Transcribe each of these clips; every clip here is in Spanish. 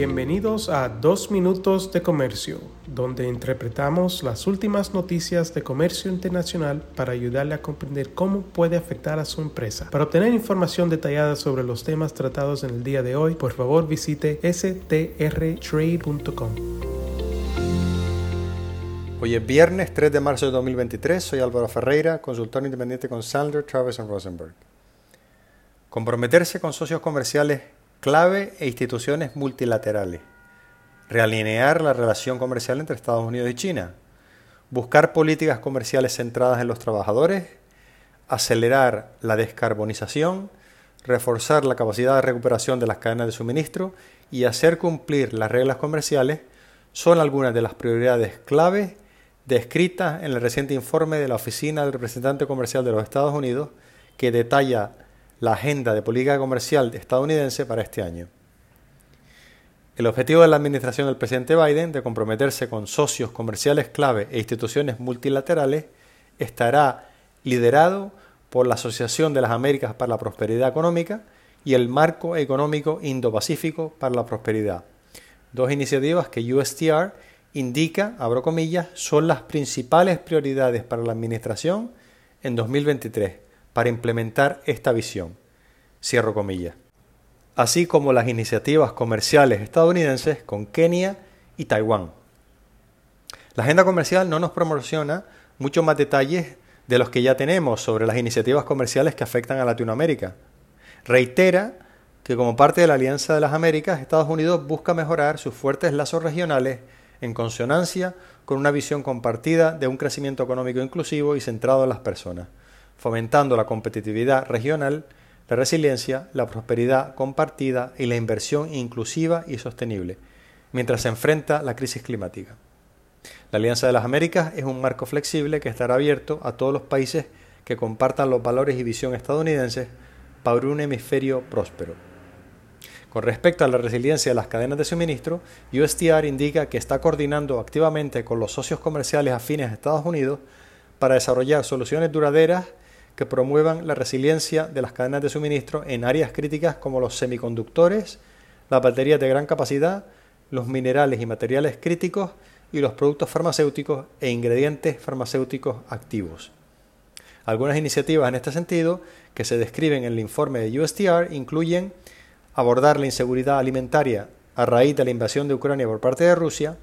Bienvenidos a Dos Minutos de Comercio, donde interpretamos las últimas noticias de comercio internacional para ayudarle a comprender cómo puede afectar a su empresa. Para obtener información detallada sobre los temas tratados en el día de hoy, por favor visite strtrade.com. Hoy es viernes 3 de marzo de 2023. Soy Álvaro Ferreira, consultor independiente con Sandler, Travis Rosenberg. Comprometerse con socios comerciales clave e instituciones multilaterales. Realinear la relación comercial entre Estados Unidos y China. Buscar políticas comerciales centradas en los trabajadores. Acelerar la descarbonización. Reforzar la capacidad de recuperación de las cadenas de suministro y hacer cumplir las reglas comerciales son algunas de las prioridades clave descritas en el reciente informe de la Oficina del Representante Comercial de los Estados Unidos que detalla la agenda de política comercial estadounidense para este año. El objetivo de la administración del presidente Biden de comprometerse con socios comerciales clave e instituciones multilaterales estará liderado por la Asociación de las Américas para la Prosperidad Económica y el Marco Económico Indo-Pacífico para la Prosperidad, dos iniciativas que USTR indica, abro comillas, son las principales prioridades para la Administración en 2023 para implementar esta visión. Cierro comillas. Así como las iniciativas comerciales estadounidenses con Kenia y Taiwán. La agenda comercial no nos proporciona muchos más detalles de los que ya tenemos sobre las iniciativas comerciales que afectan a Latinoamérica. Reitera que como parte de la Alianza de las Américas, Estados Unidos busca mejorar sus fuertes lazos regionales en consonancia con una visión compartida de un crecimiento económico inclusivo y centrado en las personas fomentando la competitividad regional, la resiliencia, la prosperidad compartida y la inversión inclusiva y sostenible, mientras se enfrenta la crisis climática. La Alianza de las Américas es un marco flexible que estará abierto a todos los países que compartan los valores y visión estadounidenses para un hemisferio próspero. Con respecto a la resiliencia de las cadenas de suministro, USTR indica que está coordinando activamente con los socios comerciales afines a Estados Unidos para desarrollar soluciones duraderas que promuevan la resiliencia de las cadenas de suministro en áreas críticas como los semiconductores, las baterías de gran capacidad, los minerales y materiales críticos y los productos farmacéuticos e ingredientes farmacéuticos activos. Algunas iniciativas en este sentido que se describen en el informe de USTR incluyen abordar la inseguridad alimentaria a raíz de la invasión de Ucrania por parte de Rusia,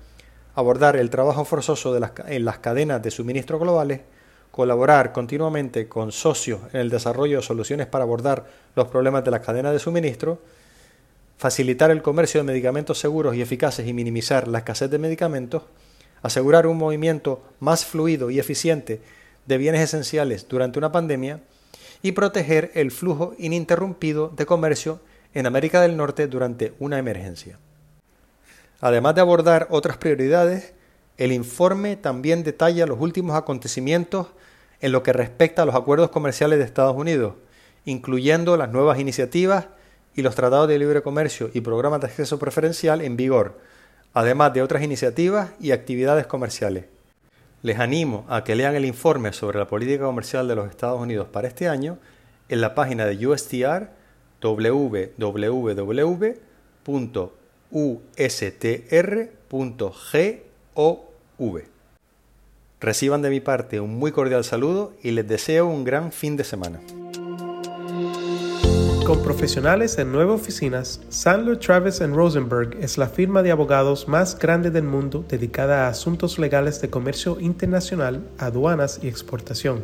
abordar el trabajo forzoso en las cadenas de suministro globales, colaborar continuamente con socios en el desarrollo de soluciones para abordar los problemas de las cadenas de suministro, facilitar el comercio de medicamentos seguros y eficaces y minimizar la escasez de medicamentos, asegurar un movimiento más fluido y eficiente de bienes esenciales durante una pandemia y proteger el flujo ininterrumpido de comercio en América del Norte durante una emergencia. Además de abordar otras prioridades, el informe también detalla los últimos acontecimientos en lo que respecta a los acuerdos comerciales de Estados Unidos, incluyendo las nuevas iniciativas y los tratados de libre comercio y programas de acceso preferencial en vigor, además de otras iniciativas y actividades comerciales. Les animo a que lean el informe sobre la política comercial de los Estados Unidos para este año en la página de USTR www.ustr.gov. Reciban de mi parte un muy cordial saludo y les deseo un gran fin de semana. Con profesionales en nueve oficinas, Sandler Travis Rosenberg es la firma de abogados más grande del mundo dedicada a asuntos legales de comercio internacional, aduanas y exportación.